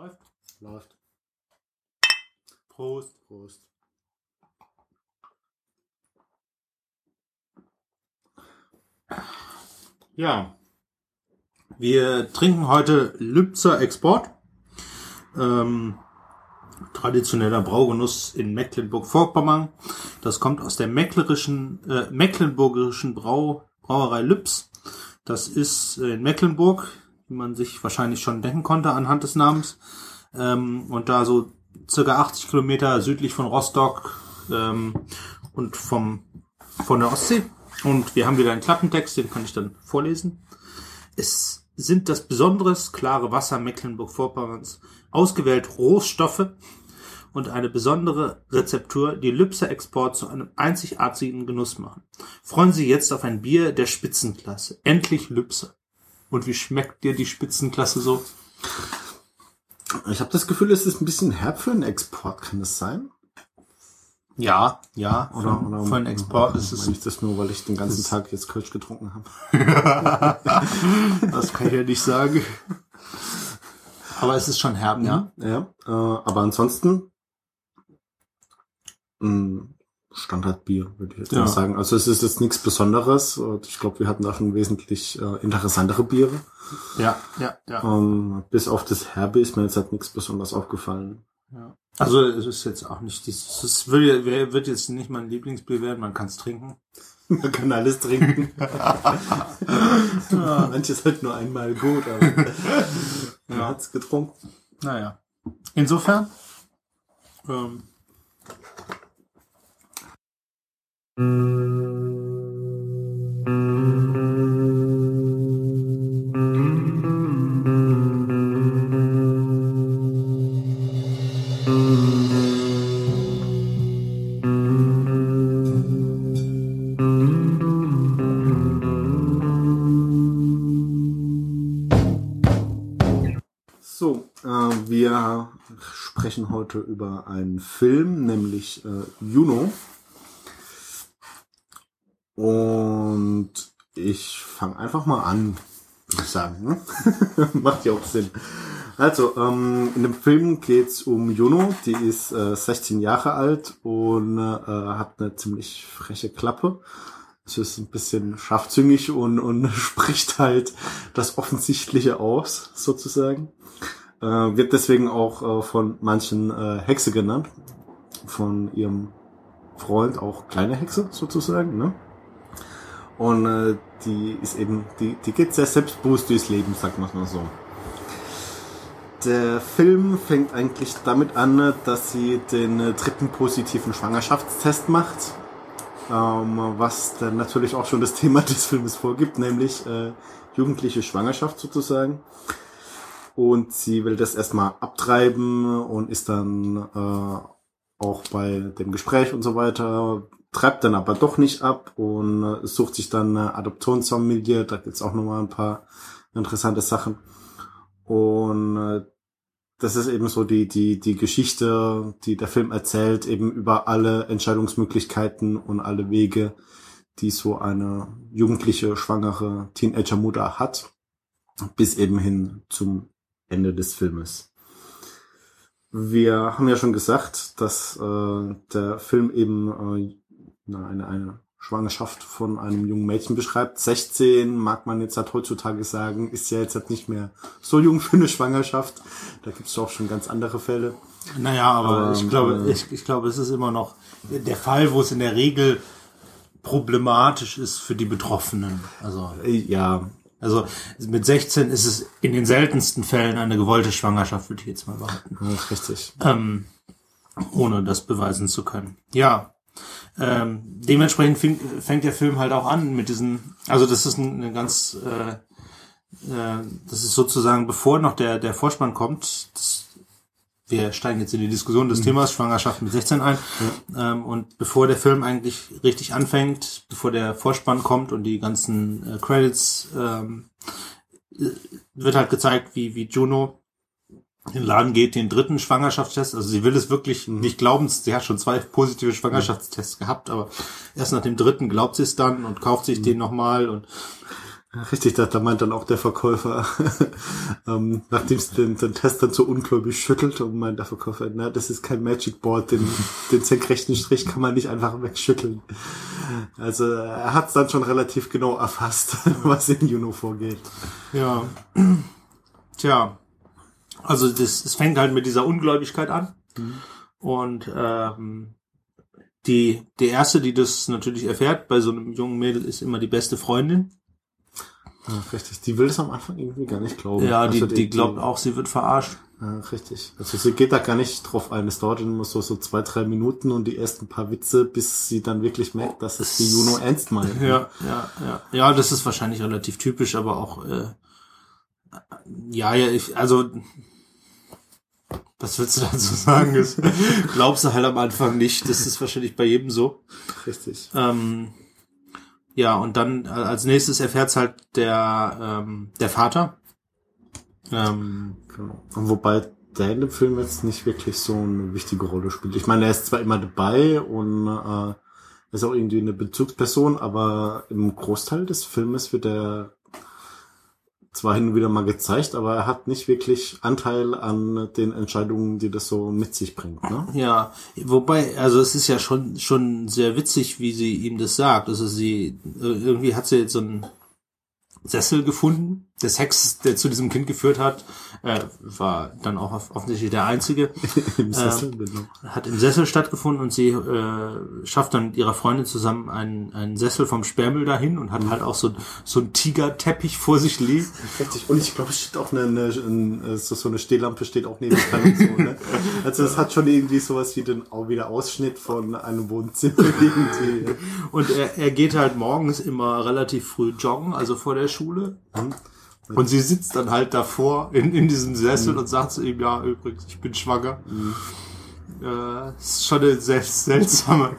Läuft? Läuft. Prost. Prost. Ja. Wir trinken heute Lübzer Export. Ähm, traditioneller Braugenuss in Mecklenburg-Vorpommern. Das kommt aus der mecklerischen, äh, mecklenburgischen Brau, Brauerei Lübs. Das ist in Mecklenburg, wie man sich wahrscheinlich schon denken konnte anhand des Namens. Ähm, und da so circa 80 Kilometer südlich von Rostock ähm, und vom, von der Ostsee. Und wir haben wieder einen Klappentext, den kann ich dann vorlesen. Es sind das besonderes klare Wasser Mecklenburg-Vorpommerns, ausgewählt Rohstoffe und eine besondere Rezeptur, die Lübser Export zu einem einzigartigen Genuss machen. Freuen Sie jetzt auf ein Bier der Spitzenklasse. Endlich Lübser. Und wie schmeckt dir die Spitzenklasse so? Ich habe das Gefühl, es ist ein bisschen herb für einen Export. Kann das sein? Ja, ja. Oder, für, oder für einen Export ist es ich das nur, weil ich den ganzen Tag jetzt Kölsch getrunken habe. Das kann ich ja nicht sagen. Aber es ist schon herb, ja. Ja, äh, aber ansonsten mh, Standardbier, würde ich jetzt Ja. mal sagen. Also es ist jetzt nichts Besonderes. Ich glaube, wir hatten da schon wesentlich äh, interessantere Biere. Ja, ja, ja. Ähm, bis auf das Herbe ist mir jetzt halt nichts besonders aufgefallen. ja. Also es ist jetzt auch nicht dieses, es wird, wird jetzt nicht mein Lieblingsbier werden, man kann es trinken. Man kann alles trinken. Manches halt nur einmal gut, aber man Ja. hat's getrunken. Naja. Insofern, ähm, So, äh, wir sprechen heute über einen Film, nämlich äh, Juno. Und ich fange einfach mal an, würde ich sagen. Ne? Macht ja auch Sinn. Also, ähm, in dem Film geht's um Juno, die ist äh, 16 Jahre alt und äh, hat eine ziemlich freche Klappe. Sie ist ein bisschen scharfzüngig und, und spricht halt das Offensichtliche aus, sozusagen. Äh, wird deswegen auch äh, von manchen äh, Hexe genannt. Von ihrem Freund auch kleine Hexe, sozusagen. Ne? Und äh, die ist eben, die, die geht sehr selbstbewusst durchs Leben, sagt man mal so. Der Film fängt eigentlich damit an, dass sie den äh, dritten positiven Schwangerschaftstest macht. Ähm, was dann natürlich auch schon das Thema des Filmes vorgibt, nämlich äh, jugendliche Schwangerschaft sozusagen. Und sie will das erstmal abtreiben und ist dann äh, auch bei dem Gespräch und so weiter, treibt dann aber doch nicht ab und äh, sucht sich dann eine Adoptionsfamilie. Da gibt's auch nochmal ein paar interessante Sachen. Und äh, das ist eben so die, die, die Geschichte, die der Film erzählt, eben über alle Entscheidungsmöglichkeiten und alle Wege, die so eine jugendliche, schwangere Teenager-Mutter hat, bis eben hin zum Ende des Filmes. Wir haben ja schon gesagt, dass äh, der Film eben äh, na, eine, eine Schwangerschaft von einem jungen Mädchen beschreibt. 16 mag man jetzt halt heutzutage sagen, ist ja jetzt halt nicht mehr so jung für eine Schwangerschaft. Da gibt es auch schon ganz andere Fälle. naja, aber, Aber, ich glaube, äh, ich, ich glaube, es ist immer noch der Fall, wo es in der Regel problematisch ist für die Betroffenen. Also, Äh, Ja, also mit 16 ist es in den seltensten Fällen eine gewollte Schwangerschaft, würde ich jetzt mal behaupten. richtig. ähm, ohne das beweisen zu können. Ja, ähm, dementsprechend fing, fängt der Film halt auch an mit diesen, also das ist ein- eine ganz, äh, äh, das ist sozusagen, bevor noch der, der Vorspann kommt, das, wir steigen jetzt in die Diskussion des Themas Schwangerschaft mit 16 ein, ähm, und bevor der Film eigentlich richtig anfängt, bevor der Vorspann kommt und die ganzen äh, Credits, ähm, äh, wird halt gezeigt, wie, wie Juno in den Laden geht, den dritten Schwangerschaftstest. Also sie will es wirklich nicht glauben. Sie hat schon zwei positive Schwangerschaftstests gehabt, aber erst nach dem dritten glaubt sie es dann und kauft sich den nochmal und richtig, da, da meint dann auch der Verkäufer, ähm, nachdem es den, den Test dann so ungläubig schüttelt und meint der Verkäufer, na, das ist kein Magic Board, den, den senkrechten Strich kann man nicht einfach wegschütteln. Also er hat es dann schon relativ genau erfasst, was in Juno vorgeht. Ja. Tja. Also das, es fängt halt mit dieser Ungläubigkeit an. Und ähm, die, die erste, die das natürlich erfährt bei so einem jungen Mädel, ist immer die beste Freundin. Ja, richtig, die will das am Anfang irgendwie gar nicht glauben. Ja, die, Also die glaubt auch, sie wird verarscht. Ja, richtig. Also sie geht da gar nicht drauf ein. Es dauert immer so, so zwei, drei Minuten und die ersten paar Witze, bis sie dann wirklich merkt, dass es die Juno ernst meint. Ja, ja, ja. Ja, das ist wahrscheinlich relativ typisch, aber auch, äh, ja, ja, ich, also, was willst du dazu sagen? Das glaubst du halt am Anfang nicht. Das ist wahrscheinlich bei jedem so. Richtig. Ähm, ja, und dann äh, als nächstes erfährt's halt der, ähm, der Vater. Ähm, Genau. Und wobei der in dem Film jetzt nicht wirklich so eine wichtige Rolle spielt. Ich meine, er ist zwar immer dabei und äh, ist auch irgendwie eine Bezugsperson, aber im Großteil des Filmes wird er zwar hin und wieder mal gezeigt, aber er hat nicht wirklich Anteil an den Entscheidungen, die das so mit sich bringt. Ne? ja, wobei, also es ist ja schon schon sehr witzig, wie sie ihm das sagt. Also sie äh, irgendwie hat sie jetzt so einen Sessel gefunden. Der Sex, der zu diesem Kind geführt hat, äh, war dann auch off- offensichtlich der einzige. Im Sessel, genau. hat im Sessel stattgefunden und sie äh, schafft dann mit ihrer Freundin zusammen einen, einen Sessel vom Sperrmüll dahin und hat halt auch so, so einen Tigerteppich vor sich liegen. Und ich glaube, es steht auch eine, eine, eine so, eine Stehlampe steht auch neben dran und so, ne? Also es hat schon irgendwie sowas wie den auch wieder Ausschnitt von einem Wohnzimmer irgendwie. Und er, er geht halt morgens immer relativ früh joggen, also vor der Schule. Und sie sitzt dann halt davor in, in diesem Sessel und sagt zu ihm, ja, übrigens, ich bin schwanger. Äh, das ist schon eine sehr seltsame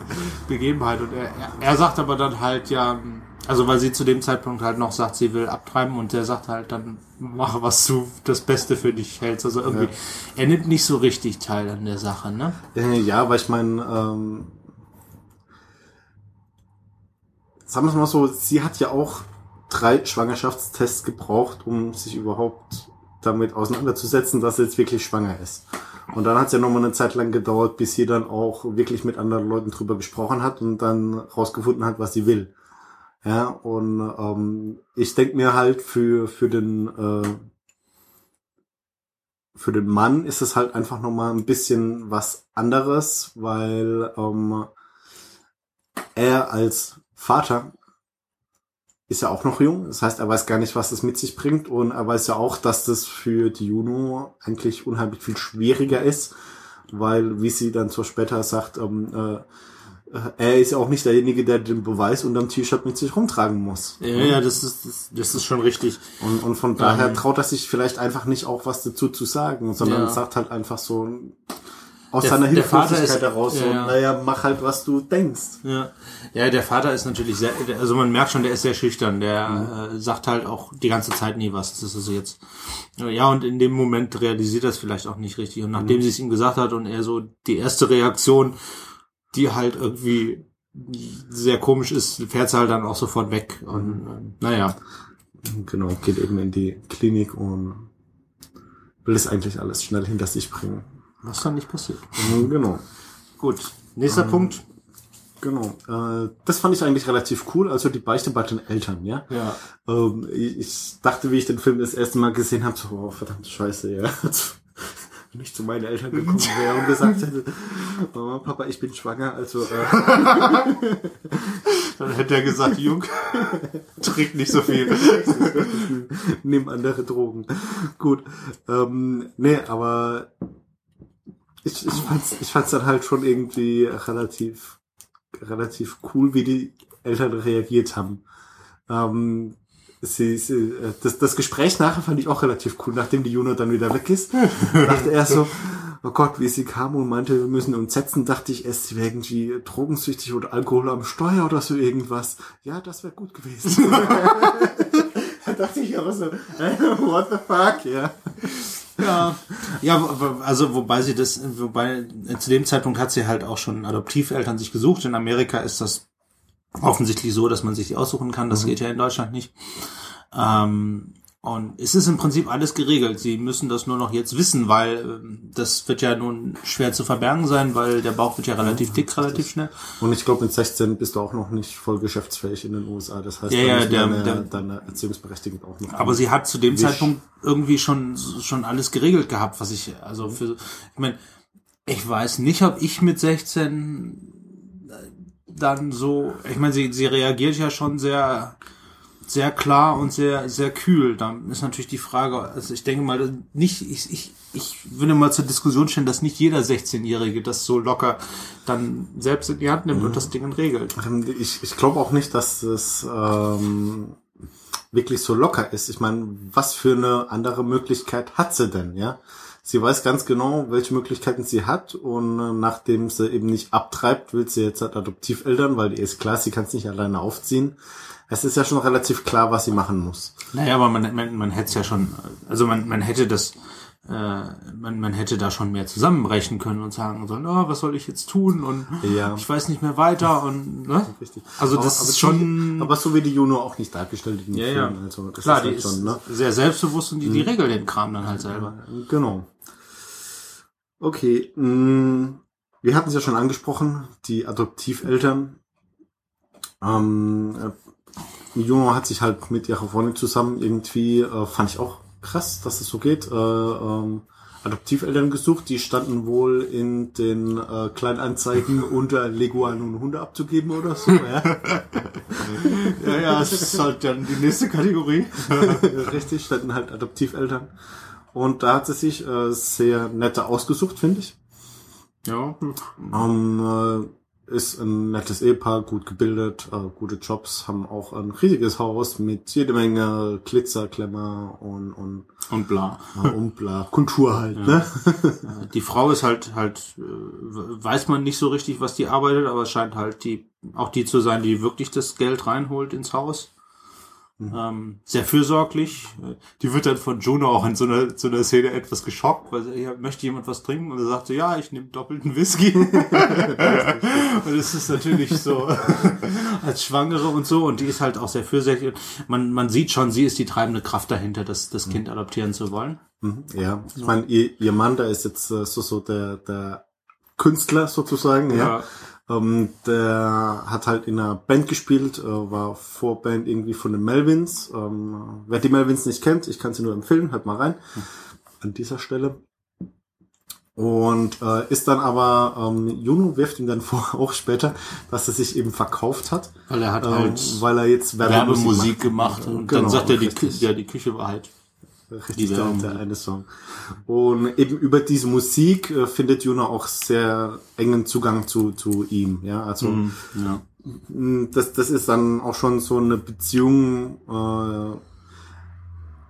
Begebenheit. Und er, er, sagt aber dann halt, ja, also weil sie zu dem Zeitpunkt halt noch sagt, sie will abtreiben und der sagt halt dann, mache was du das Beste für dich hältst. Also irgendwie, er nimmt nicht so richtig teil an der Sache, ne? Äh, Ja, weil ich meine, ähm, sagen wir es mal so, sie hat ja auch drei Schwangerschaftstests gebraucht, um sich überhaupt damit auseinanderzusetzen, dass sie jetzt wirklich schwanger ist. Und dann hat es ja nochmal eine Zeit lang gedauert, bis sie dann auch wirklich mit anderen Leuten drüber gesprochen hat und dann rausgefunden hat, was sie will. Ja, und ähm, ich denke mir halt für, für den äh, für den Mann ist es halt einfach nochmal ein bisschen was anderes, weil ähm, er als Vater ist ja auch noch jung. Das heißt, er weiß gar nicht, was das mit sich bringt. Und er weiß ja auch, dass das für die Juno eigentlich unheimlich viel schwieriger ist, weil, wie sie dann so später sagt, ähm, äh, er ist ja auch nicht derjenige, der den Beweis unterm T-Shirt mit sich rumtragen muss. Ja, ja, das ist, das, das ist schon richtig. Und, und von daher Ähm. traut er sich vielleicht einfach nicht auch was dazu zu sagen, sondern Ja. sagt halt einfach so aus Der- seiner Hilflosigkeit ist- heraus ja, ja. naja, mach halt, was du denkst. Ja. ja, der Vater ist natürlich sehr, also man merkt schon, der ist sehr schüchtern. Der äh, sagt halt auch die ganze Zeit nie was. Das ist also jetzt, ja, und in dem Moment realisiert er es vielleicht auch nicht richtig. Und nachdem sie es ihm gesagt hat und er so die erste Reaktion, die halt irgendwie sehr komisch ist, fährt sie halt dann auch sofort weg. Und ähm, naja, Genau, geht eben in die Klinik und will es eigentlich alles schnell hinter sich bringen. Was dann nicht passiert. Mhm, Genau. Gut, nächster Punkt. Genau. Äh, das fand ich eigentlich relativ cool. Also die Beichte bei den Eltern, ja. Ja. Ähm, ich, ich dachte, wie ich den Film das erste Mal gesehen habe, so, oh, verdammt scheiße, ja. Wenn ich zu meinen Eltern gekommen wäre und gesagt hätte, Mama, Papa, ich bin schwanger, also äh, Dann hätte er gesagt, Jung, trink nicht so viel. nimm andere Drogen. Gut. Ähm, nee, aber ich, ich fand's, ich fand's dann halt schon irgendwie relativ, relativ cool, wie die Eltern reagiert haben. Ähm, sie, sie, äh, das, das Gespräch nachher fand ich auch relativ cool, nachdem die Juno dann wieder weg ist. dachte er so, oh Gott, wie sie kam und meinte, wir müssen uns setzen, dachte ich erst, sie wäre irgendwie drogensüchtig oder Alkohol am Steuer oder so irgendwas. Ja, das wäre gut gewesen. da dachte ich aber so, äh, what the fuck, ja. Ja, ja, also wobei sie das, wobei äh, zu dem Zeitpunkt hat sie halt auch schon Adoptiveltern sich gesucht. In Amerika ist das offensichtlich so, dass man sich die aussuchen kann. Das geht ja in Deutschland nicht. Ähm, und es ist im Prinzip alles geregelt. Sie müssen das nur noch jetzt wissen, weil ähm, das wird ja nun schwer zu verbergen sein, weil der Bauch wird ja relativ dick, relativ schnell. Und ich glaube, mit 16 bist du auch noch nicht voll geschäftsfähig in den USA. Das heißt, Ja, ja, der- deine, der- deine Erziehungsberechtigung auch noch. Aber sie hat zu dem. Zeitpunkt irgendwie schon schon alles geregelt gehabt, was ich also für ich meine, ich weiß nicht, ob ich mit 16 dann so, ich meine, sie sie reagiert ja schon sehr sehr klar und sehr sehr kühl. Dann ist natürlich die Frage, also ich denke mal nicht ich ich ich würde mal zur Diskussion stellen, dass nicht jeder 16-Jährige das so locker dann selbst in die Hand nimmt und das Ding regelt. Ich, ich glaube auch nicht, dass es ähm, wirklich so locker ist. Ich meine, was für eine andere Möglichkeit hat sie denn, ja? Sie weiß ganz genau, welche Möglichkeiten sie hat und äh, nachdem sie eben nicht abtreibt, will sie jetzt halt Adoptiveltern, weil die ist klar, sie kann es nicht alleine aufziehen. Es ist ja schon relativ klar, was sie machen muss. Naja, aber man, man, man hätte es ja schon, also man, man hätte das, man, man hätte da schon mehr zusammenbrechen können und sagen sollen, oh, was soll ich jetzt tun und Ja. ich weiß nicht mehr weiter und ne? Richtig. Also Aber- das aber ist die- schon Aber so wie die Juno auch nicht dargestellt in den ja, ja. Filmen. Also das klar, ist die halt ist schon, ne? sehr selbstbewusst und die, die regelt den Kram dann halt selber. Genau. Okay, mh, wir hatten es ja schon angesprochen, die Adoptiveltern. Ähm, äh, Juno hat sich halt mit ihrer Freundin zusammen irgendwie, äh, fand ich auch krass, dass es so geht, äh, ähm, Adoptiveltern gesucht. Die standen wohl in den äh, Kleinanzeigen unter Leguan und Hunde abzugeben oder so. Ja. Ja, ja, das ist halt dann die nächste Kategorie. Richtig, standen halt Adoptiveltern. Und da hat sie sich äh, sehr nette ausgesucht, finde ich. Ja, Ähm, äh, ist ein nettes Ehepaar, gut gebildet, äh, gute Jobs, haben auch ein riesiges Haus mit jede Menge Glitzer, Klemmer und, und, und bla. äh, und bla. Kultur halt, ne? Die Frau ist halt halt äh, weiß man nicht so richtig, was die arbeitet, aber scheint halt die auch die zu sein, die wirklich das Geld reinholt ins Haus. Ähm, sehr fürsorglich. Die wird dann von Juno auch in so einer, so einer Szene etwas geschockt, weil sie, ja, möchte jemand was trinken? Und er sagt so, ja, ich nehme doppelten Whisky. und es ist natürlich so als Schwangere und so. Und die ist halt auch sehr fürsorglich. Man, man sieht schon, sie ist die treibende Kraft dahinter, das, das Kind adoptieren zu wollen. Mhm, Ja, ich meine, ihr, ihr Mann, der ist jetzt äh, so, so der, der Künstler sozusagen, ja. Ähm, der hat halt in einer Band gespielt, äh, war Vorband irgendwie von den Melvins. Ähm, wer die Melvins nicht kennt, ich kann sie nur empfehlen, hört mal rein an dieser Stelle. Und äh, ist dann aber, ähm, Juno wirft ihm dann vor, auch später, dass er sich eben verkauft hat, Weil er hat ähm, halt weil er jetzt Werbemusik gemacht und Genau, dann sagt er, die, ja, die Küche war halt. Richtig, Die der, Werbung. der eine Song. Und eben über diese Musik äh, findet Juno auch sehr engen Zugang zu, zu ihm. Ja, also Ja. mh, das, das ist dann auch schon so eine Beziehung. Äh,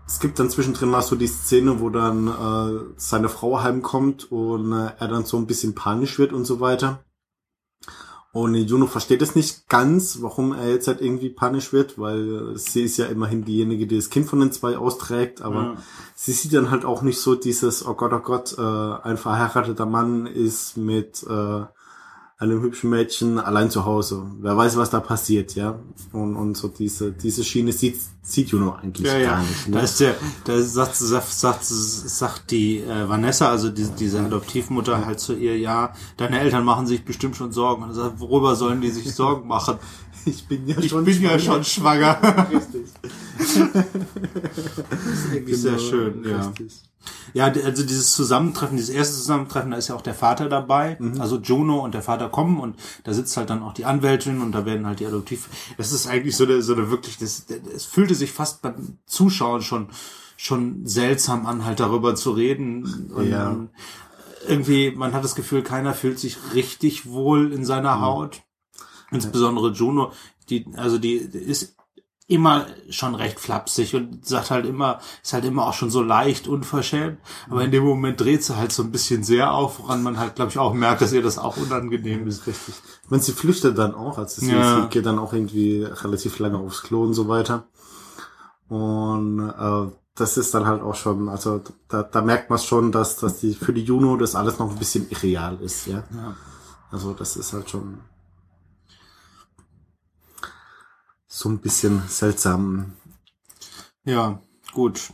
es gibt dann zwischendrin mal so die Szene, wo dann äh, seine Frau heimkommt und äh, er dann so ein bisschen panisch wird und so weiter. Und Juno versteht es nicht ganz, warum er jetzt halt irgendwie panisch wird, weil sie ist ja immerhin diejenige, die das Kind von den zwei austrägt, aber Ja. sie sieht dann halt auch nicht so dieses, oh Gott, oh Gott, äh, ein verheirateter Mann ist mit äh, einem hübschen Mädchen allein zu Hause. Wer weiß, was da passiert, ja. Und, und so diese, diese Schiene sieht, sieht Juno eigentlich Ja, gar ja. nicht. Da Ne? ist der, da sagt, sagt, sagt, sagt die äh, Vanessa, also die, diese Adoptivmutter halt zu ihr, ja, deine Eltern machen sich bestimmt schon Sorgen. Und er sagt, worüber sollen die sich Sorgen machen? Ich bin ja Ich schon bin ja schwanger. schon schwanger. Richtig. Ist sehr Genau, schön, ja. Ja, also dieses Zusammentreffen, dieses erste Zusammentreffen, da ist ja auch der Vater dabei. Also Juno und der Vater kommen und da sitzt halt dann auch die Anwältin und da werden halt die Adoptiv. Das ist eigentlich so eine, so eine wirklich, das, es fühlte sich fast beim Zuschauen schon, schon seltsam an, halt darüber zu reden. Und, Ja. irgendwie, man hat das Gefühl, keiner fühlt sich richtig wohl in seiner Haut. Insbesondere Juno, die, also die, die ist immer schon recht flapsig und sagt halt immer, ist halt immer auch schon so leicht unverschämt. Aber in dem Moment dreht sie halt so ein bisschen sehr auf, woran man halt, glaube ich, auch merkt, dass ihr das auch unangenehm ist. Richtig. Ich meine, sie flüchtet dann auch, also sie, Ja. geht dann auch irgendwie relativ lange aufs Klo und so weiter. Und äh, das ist dann halt auch schon, also da, da merkt man schon, dass, dass die für die Juno das alles noch ein bisschen irreal ist, ja. Ja. Also das ist halt schon so ein bisschen seltsam. Ja, gut.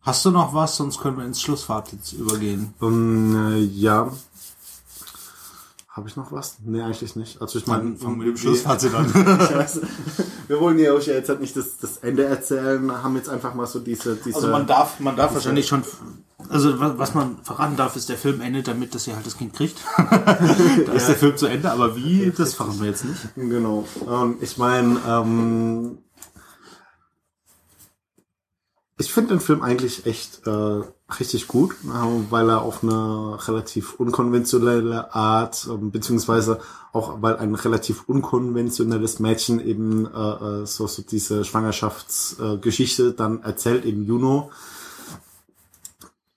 Hast du noch was? Sonst können wir ins Schlussfazit übergehen. Um, äh, ja. Habe ich noch was? Nee, eigentlich nicht. Also ich meine, fangen wir mit dem Schlussfazit an. Wir wollen ja euch ja jetzt halt nicht das, das Ende erzählen, haben jetzt einfach mal so diese, diese Also man darf, man darf wahrscheinlich schon, also wa- was man verraten darf, ist, der Film endet damit, dass ihr halt das Kind kriegt. da ist der Film zu Ende, aber wie, das verraten wir jetzt nicht. Genau. Ähm, ich meine, ähm, ich finde den Film eigentlich echt äh, richtig gut, äh, weil er auf eine relativ unkonventionelle Art, ähm, beziehungsweise auch weil ein relativ unkonventionelles Mädchen eben äh, äh, so, so diese Schwangerschaftsgeschichte äh, Geschichte dann erzählt, eben Juno.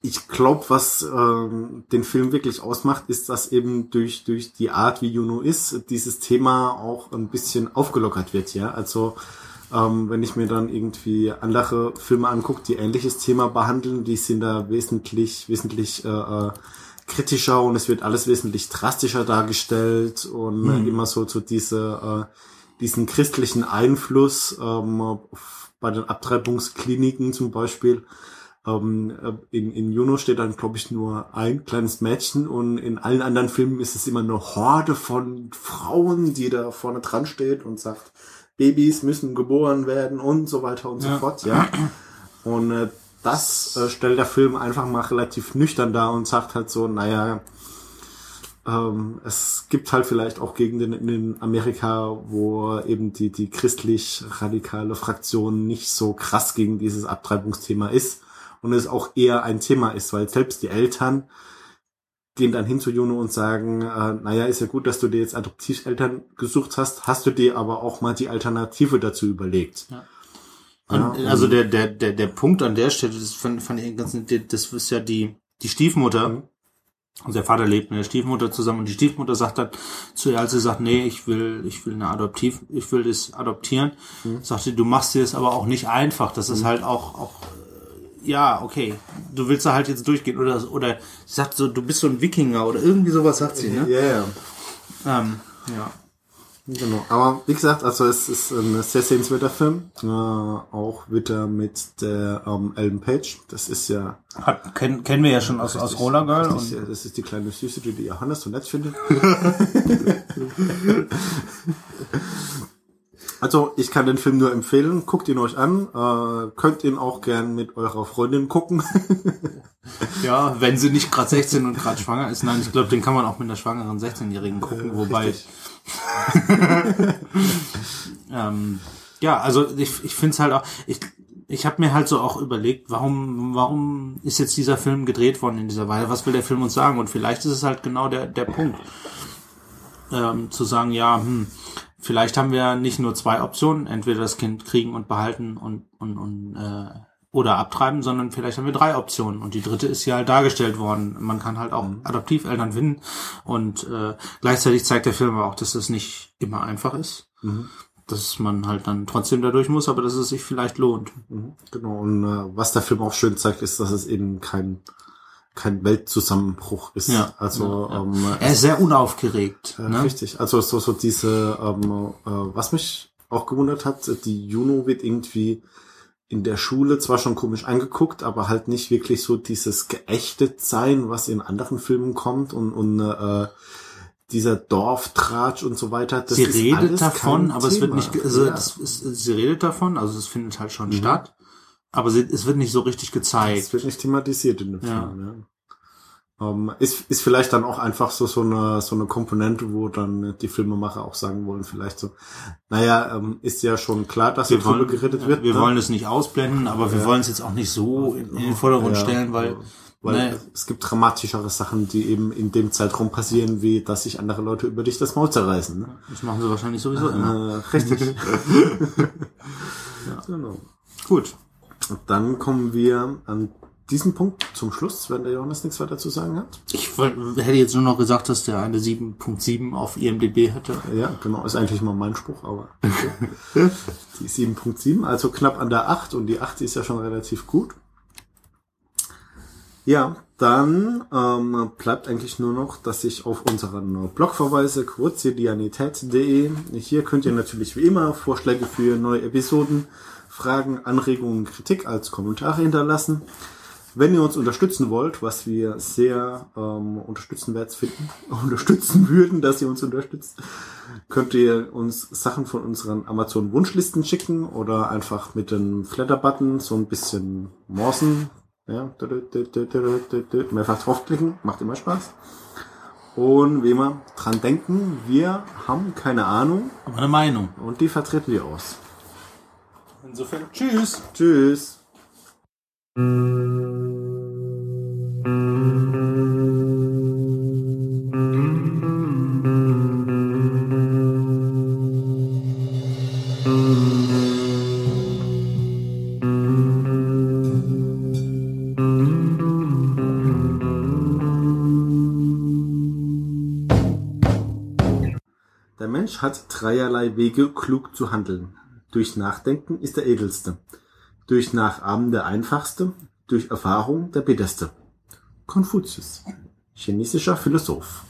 Ich glaube, was ähm, den Film wirklich ausmacht, ist, dass eben durch durch die Art, wie Juno ist, dieses Thema auch ein bisschen aufgelockert wird. Ja, also ähm, wenn ich mir dann irgendwie andere Filme angucke, die ähnliches Thema behandeln, die sind da wesentlich wesentlich äh, äh, kritischer und es wird alles wesentlich drastischer dargestellt und äh, immer so so diese äh, diesen christlichen Einfluss ähm, bei den Abtreibungskliniken zum Beispiel. Ähm, äh, in, in Juno steht dann, glaube ich, nur ein kleines Mädchen und in allen anderen Filmen ist es immer eine Horde von Frauen, die da vorne dran steht und sagt, Babys müssen geboren werden und so weiter und so Ja. fort, ja. Und äh, das äh, stellt der Film einfach mal relativ nüchtern dar und sagt halt so, naja, ähm, es gibt halt vielleicht auch Gegenden in in Amerika, wo eben die, die christlich-radikale Fraktion nicht so krass gegen dieses Abtreibungsthema ist und es auch eher ein Thema ist, weil selbst die Eltern gehen dann hin zu Juno und sagen, äh, naja, ist ja gut, dass du dir jetzt Adoptiveltern gesucht hast, hast du dir aber auch mal die Alternative dazu überlegt. Und, Ja, also der, der, der, der Punkt an der Stelle, das fand, fand ich ganz, das ist ja die, die Stiefmutter. Mhm. Also der Vater lebt mit der Stiefmutter zusammen und die Stiefmutter sagt dann zu ihr, als sie sagt, nee, ich will, ich will eine Adoptiv, ich will das adoptieren, Mhm. sagt sie, du machst dir das aber auch nicht einfach. Das ist halt auch, auch, ja, okay, du willst da halt jetzt durchgehen oder, oder sie sagt so, du bist so ein Wikinger oder irgendwie sowas sagt sie, ne? Ja, ja. Ähm, ja. Genau, aber wie gesagt, also es ist ein sehr sehenswerter Film, äh, auch wieder mit der ähm, Ellen Page. Das ist ja Hat, kennen, kennen wir ja schon aus, aus Roller Girl das ist, und ja, das ist die kleine Süße, die Johannes so nett findet. also ich kann den Film nur empfehlen, guckt ihn euch an, äh, könnt ihn auch gern mit eurer Freundin gucken. Ja, wenn sie nicht gerade 16 und gerade schwanger ist. Nein, ich glaube, den kann man auch mit einer schwangeren 16-Jährigen gucken, wobei. Richtig. ähm, ja, also ich, ich finde es halt auch. Ich, ich habe mir halt so auch überlegt, warum, warum ist jetzt dieser Film gedreht worden in dieser Weise? Was will der Film uns sagen? Und vielleicht ist es halt genau der, der Punkt. Ähm, zu sagen, ja, hm, vielleicht haben wir nicht nur zwei Optionen, entweder das Kind kriegen und behalten und, und, und äh, oder abtreiben, sondern vielleicht haben wir drei Optionen. Und die dritte ist ja halt dargestellt worden. Man kann halt auch Adoptiveltern finden. Und äh, gleichzeitig zeigt der Film aber auch, dass das nicht immer einfach ist. Dass man halt dann trotzdem dadurch muss, aber dass es sich vielleicht lohnt. Mhm, Genau, und äh, was der Film auch schön zeigt, ist, dass es eben kein, kein Weltzusammenbruch ist. Ja, Also ja. Ähm, Er ist sehr unaufgeregt. Ja, ne? Richtig. Also so, so diese, ähm, äh, was mich auch gewundert hat, die Juno wird irgendwie in der Schule zwar schon komisch angeguckt, aber halt nicht wirklich so dieses geächtet sein, was in anderen Filmen kommt und, und äh, dieser Dorftratsch und so weiter. Das sie redet davon, aber es wird Thema. nicht, also Ja. das ist, sie redet davon, also es findet halt schon Mhm. statt, aber sie, es wird nicht so richtig Es gezeigt. wird nicht thematisiert in dem Ja. Film. Ja. Ähm, ist, ist vielleicht dann auch einfach so, so eine, so eine Komponente, wo dann die Filmemacher auch sagen wollen, vielleicht so, naja, ähm, ist ja schon klar, dass Wir wollen, geredet ja, wird. wir ne? wollen es nicht ausblenden, aber wir Ja. wollen es jetzt auch nicht so in, in den Vordergrund Ja, stellen, weil, Weil ne, es gibt dramatischere Sachen, die eben in dem Zeitraum passieren, wie dass sich andere Leute über dich das Maul zerreißen. Ne? das machen sie wahrscheinlich sowieso immer. Äh, richtig. Genau. Gut. Und dann kommen wir an diesen Punkt zum Schluss, wenn der Johannes nichts weiter zu sagen hat. Ich hätte jetzt nur noch gesagt, dass der eine 7.7 auf IMDb hatte. Ja, genau, ist eigentlich mal mein Spruch, aber okay. die 7.7, also knapp an der 8 und die 8 ist ja schon relativ gut. Ja, dann ähm, bleibt eigentlich nur noch, dass ich auf unseren Blog verweise, quotidianität.de. Hier könnt ihr natürlich wie immer Vorschläge für neue Episoden Fragen, Anregungen, Kritik als Kommentare hinterlassen. Wenn ihr uns unterstützen wollt, was wir sehr ähm, unterstützenwert finden, unterstützen würden, dass ihr uns unterstützt, könnt ihr uns Sachen von unseren Amazon Wunschlisten schicken oder einfach mit dem Flatter-Button so ein bisschen morsen. Ja, mehrfach draufklicken, macht immer Spaß. Und wie immer dran denken, wir haben keine Ahnung. Aber eine Meinung. Und die vertreten wir aus. Insofern, tschüss. Tschüss. Der Mensch hat dreierlei Wege, klug zu handeln. Durch Nachdenken ist der edelste, durch Nachahmen der einfachste, durch Erfahrung der bitterste. Konfuzius, chinesischer Philosoph.